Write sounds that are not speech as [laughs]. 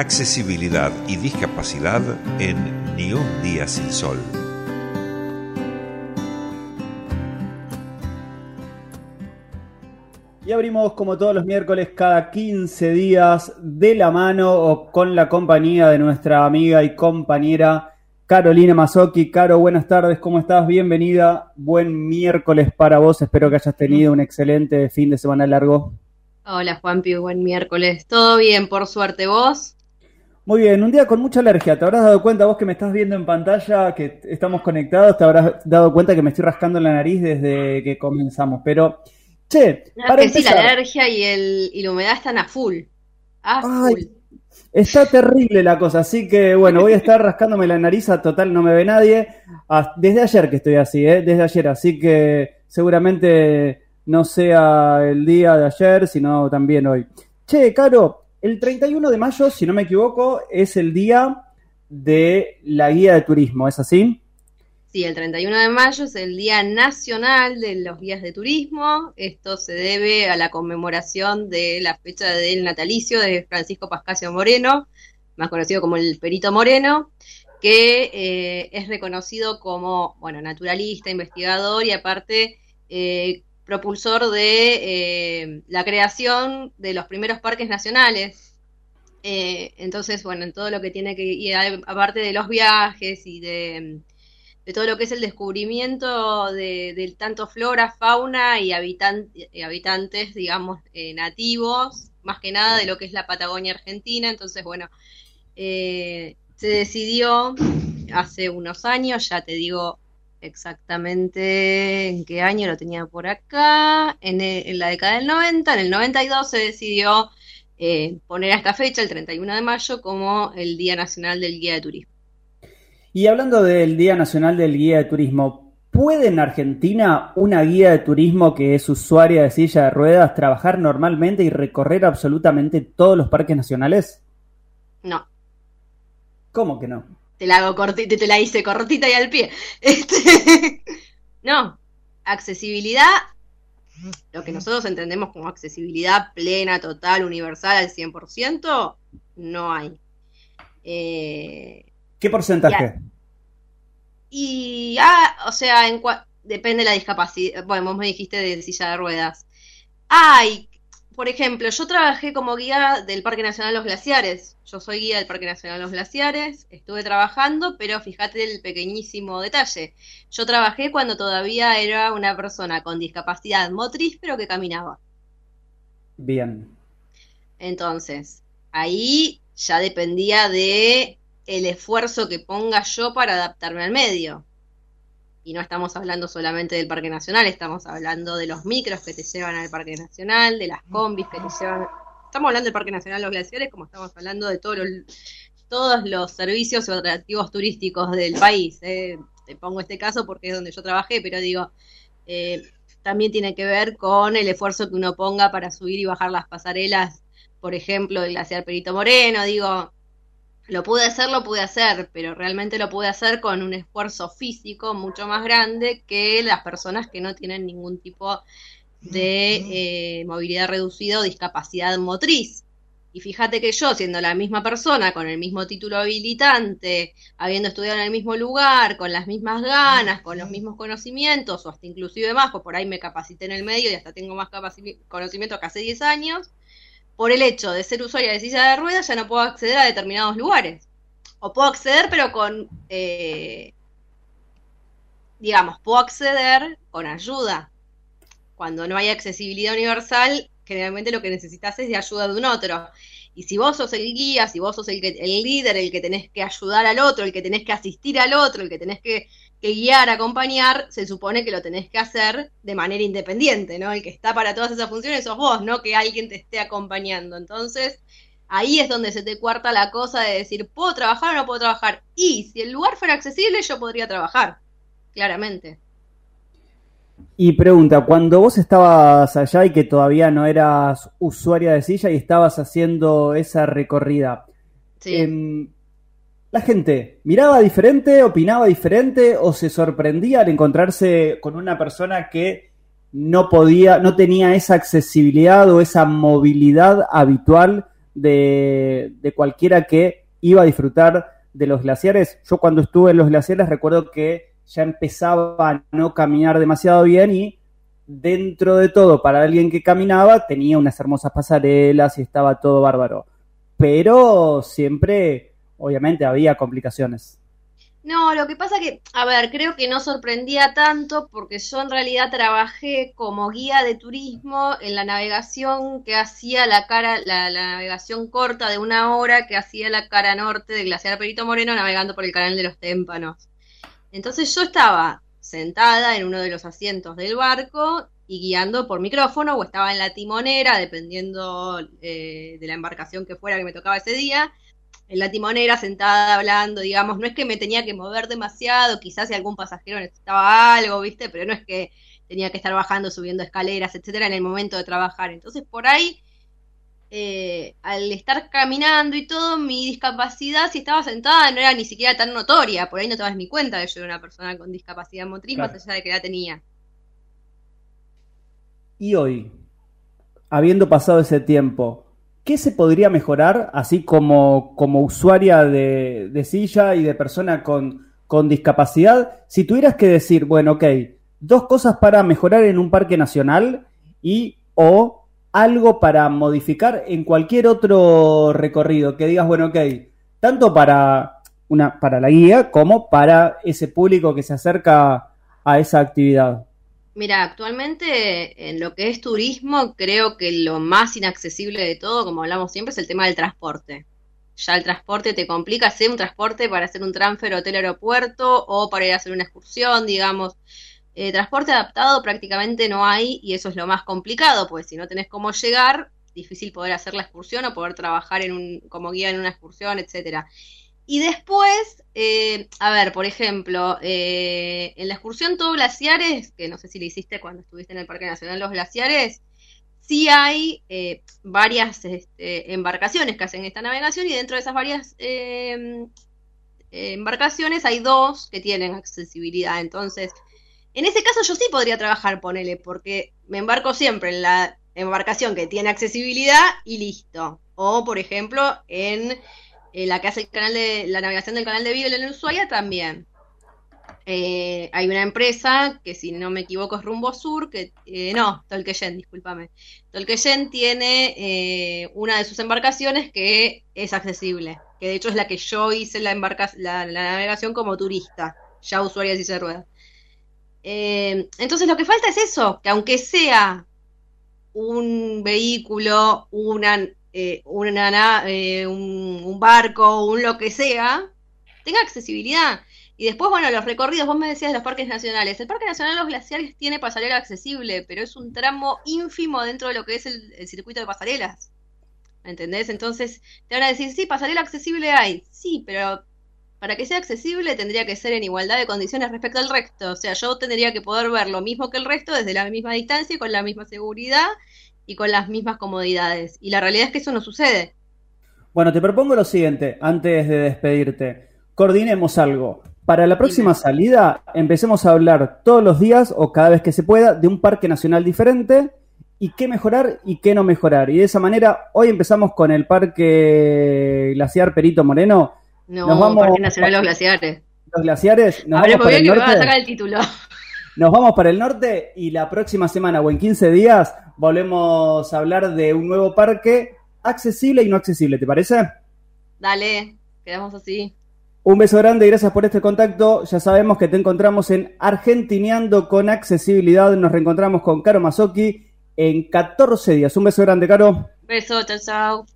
accesibilidad y discapacidad en Ni un día sin sol. Y abrimos como todos los miércoles cada 15 días de la mano o con la compañía de nuestra amiga y compañera Carolina Mazzocchi. Caro, buenas tardes, ¿cómo estás? Bienvenida. Buen miércoles para vos. Espero que hayas tenido un excelente fin de semana largo. Hola Juanpi, buen miércoles. ¿Todo bien, por suerte vos? Muy bien, un día con mucha alergia. ¿Te habrás dado cuenta vos que me estás viendo en pantalla, que estamos conectados? ¿Te habrás dado cuenta que me estoy rascando la nariz desde que comenzamos? Pero Che, para que sí, la alergia y, el, y la humedad están a full. A full. Está terrible la cosa, así que bueno, voy a estar rascándome la nariz, a total no me ve nadie. Desde ayer que estoy así, ¿eh? desde ayer, así que seguramente no sea el día de ayer, sino también hoy. Che, Caro, el 31 de mayo, si no me equivoco, es el día de la guía de turismo, ¿es así? Sí, el 31 de mayo es el Día Nacional de los Guías de Turismo. Esto se debe a la conmemoración de la fecha del natalicio de Francisco Pascasio Moreno, más conocido como el Perito Moreno, que eh, es reconocido como, bueno, naturalista, investigador y aparte eh, propulsor de eh, la creación de los primeros parques nacionales. entonces, bueno, en todo lo que tiene que ir, aparte de los viajes y de todo lo que es el descubrimiento de, tanto flora, fauna y, habitantes, digamos, eh, nativos, más que nada de lo que es la Patagonia Argentina. Entonces, bueno, eh, se decidió hace unos años, ya te digo exactamente en qué año lo tenía por acá, en, la década del 90, en el 92 se decidió eh, poner a esta fecha, el 31 de mayo, como el Día Nacional del Guía de Turismo. Y hablando del Día Nacional del Guía de Turismo, ¿puede en Argentina una guía de turismo que es usuaria de silla de ruedas trabajar normalmente y recorrer absolutamente todos los parques nacionales? No. ¿Cómo que no? Te la hago cortita, te la hice cortita y al pie. [laughs] Este... no. Accesibilidad, lo que nosotros entendemos como accesibilidad plena, total, universal al 100%, no hay. Eh, ¿Qué porcentaje? Y, ah, o sea, en depende de la discapacidad. Bueno, vos me dijiste de silla de ruedas. Ay, por ejemplo, yo trabajé como guía del Parque Nacional Los Glaciares. Yo soy guía del Parque Nacional Los Glaciares. Estuve trabajando, pero fíjate el pequeñísimo detalle. Yo trabajé cuando todavía era una persona con discapacidad motriz, pero que caminaba. Bien. Entonces, ahí ya dependía de el esfuerzo que ponga yo para adaptarme al medio. Y no estamos hablando solamente del Parque Nacional, estamos hablando de los micros que te llevan al Parque Nacional, de las combis que te llevan. Estamos hablando del Parque Nacional Los Glaciares, como estamos hablando de todos los, todos los servicios y atractivos turísticos del país. Eh. Te pongo este caso porque es donde yo trabajé, pero digo, eh, también tiene que ver con el esfuerzo que uno ponga para subir y bajar las pasarelas, por ejemplo, del glaciar Perito Moreno. Digo, lo pude hacer, lo pude hacer, pero realmente lo pude hacer con un esfuerzo físico mucho más grande que las personas que no tienen ningún tipo de eh, movilidad reducida o discapacidad motriz. Y fíjate que yo, siendo la misma persona, con el mismo título habilitante, habiendo estudiado en el mismo lugar, con las mismas ganas, con los mismos conocimientos, o hasta inclusive más, pues por ahí me capacité en el medio y hasta tengo más conocimiento que hace 10 años, por el hecho de ser usuaria de silla de ruedas ya no puedo acceder a determinados lugares. O puedo acceder, pero con, eh, digamos, puedo acceder con ayuda. Cuando no hay accesibilidad universal, generalmente lo que necesitas es de ayuda de un otro. Y si vos sos el guía, si vos sos el, que, el líder, el que tenés que ayudar al otro, el que tenés que asistir al otro, el que tenés que que guiar, acompañar, se supone que lo tenés que hacer de manera independiente, ¿no? El que está para todas esas funciones sos vos, no que alguien te esté acompañando. Entonces, ahí es donde se te cuarta la cosa de decir, ¿puedo trabajar o no puedo trabajar? Y si el lugar fuera accesible, yo podría trabajar, claramente. Y pregunta, cuando vos estabas allá y que todavía no eras usuaria de silla y estabas haciendo esa recorrida, sí. Em, la gente miraba diferente, opinaba diferente o se sorprendía al encontrarse con una persona que no podía, no tenía esa accesibilidad o esa movilidad habitual de, de cualquiera que iba a disfrutar de los glaciares. Yo cuando estuve en los glaciares recuerdo que ya empezaba a no caminar demasiado bien y dentro de todo, para alguien que caminaba, tenía unas hermosas pasarelas y estaba todo bárbaro. Pero siempre, obviamente, había complicaciones. No, lo que pasa que, a ver, creo que no sorprendía tanto porque yo en realidad trabajé como guía de turismo en la navegación que hacía la cara, la, navegación corta de una hora que hacía la cara norte del glaciar Perito Moreno navegando por el canal de los Témpanos. Entonces yo estaba sentada en uno de los asientos del barco y guiando por micrófono o estaba en la timonera, dependiendo eh, de la embarcación que fuera que me tocaba ese día en la timonera sentada hablando, digamos, no es que me tenía que mover demasiado, quizás si algún pasajero necesitaba algo, ¿viste? Pero no es que tenía que estar bajando, subiendo escaleras, etcétera, en el momento de trabajar. Entonces, por ahí, eh, al estar caminando y todo, mi discapacidad, si estaba sentada, no era ni siquiera tan notoria. Por ahí no te das ni cuenta de que yo era una persona con discapacidad motriz, más allá de que la tenía. Y hoy, habiendo pasado ese tiempo, ¿qué se podría mejorar, así como, como usuaria de, silla y de persona con, con, discapacidad, si tuvieras que decir, bueno, ok, dos cosas para mejorar en un parque nacional y o algo para modificar en cualquier otro recorrido, que digas, bueno, ok, tanto para, una, para la guía como para ese público que se acerca a esa actividad? Mira, actualmente en lo que es turismo, creo que lo más inaccesible de todo, como hablamos siempre, es el tema del transporte. Ya el transporte te complica hacer un transporte para hacer un transfer hotel-aeropuerto o para ir a hacer una excursión, digamos. Eh, transporte adaptado prácticamente no hay y eso es lo más complicado, pues si no tenés cómo llegar, difícil poder hacer la excursión o poder trabajar en un, como guía en una excursión, etcétera. Y después, eh, a ver, por ejemplo, eh, en la excursión Todo Glaciares, que no sé si le hiciste cuando estuviste en el Parque Nacional Los Glaciares, sí hay varias este, embarcaciones que hacen esta navegación y dentro de esas varias embarcaciones hay dos que tienen accesibilidad. Entonces, en ese caso yo sí podría trabajar, ponele, porque me embarco siempre en la embarcación que tiene accesibilidad y listo. O, por ejemplo, en eh, la que hace el canal de la navegación del canal de Vive en Ushuaia también. Eh, hay una empresa que, si no me equivoco, es Rumbo Sur, que eh, no, Tolqueyen, discúlpame. Tolqueyen tiene una de sus embarcaciones que es accesible, que de hecho es la que yo hice la, la, navegación como turista, ya usuaria de se rueda. entonces lo que falta es eso, que aunque sea un vehículo, una eh, una, eh, un, barco, un lo que sea, tenga accesibilidad. Y después, bueno, los recorridos, vos me decías de los parques nacionales. El Parque Nacional de los Glaciares tiene pasarela accesible, pero es un tramo ínfimo dentro de lo que es el, circuito de pasarelas. ¿Me entendés? Entonces te van a decir, sí, pasarela accesible hay. Sí, pero para que sea accesible tendría que ser en igualdad de condiciones respecto al resto. O sea, yo tendría que poder ver lo mismo que el resto desde la misma distancia y con la misma seguridad y con las mismas comodidades. Y la realidad es que eso no sucede. Bueno, te propongo lo siguiente, antes de despedirte. Coordinemos algo. Para la próxima salida, empecemos a hablar todos los días o cada vez que se pueda de un parque nacional diferente y qué mejorar y qué no mejorar. Y de esa manera, hoy empezamos con el Parque Glaciar Perito Moreno. No, nos vamos, Parque Nacional Los Glaciares. Los glaciares. Nos vamos bien que me a sacar el título. Nos vamos para el norte y la próxima semana o en 15 días volvemos a hablar de un nuevo parque accesible y no accesible, ¿te parece? Dale, quedamos así. Un beso grande y gracias por este contacto. Ya sabemos que te encontramos en Argentineando con Accesibilidad. Nos reencontramos con Caro Mazzocchi en 14 días. Un beso grande, Caro. Beso, chao, chao.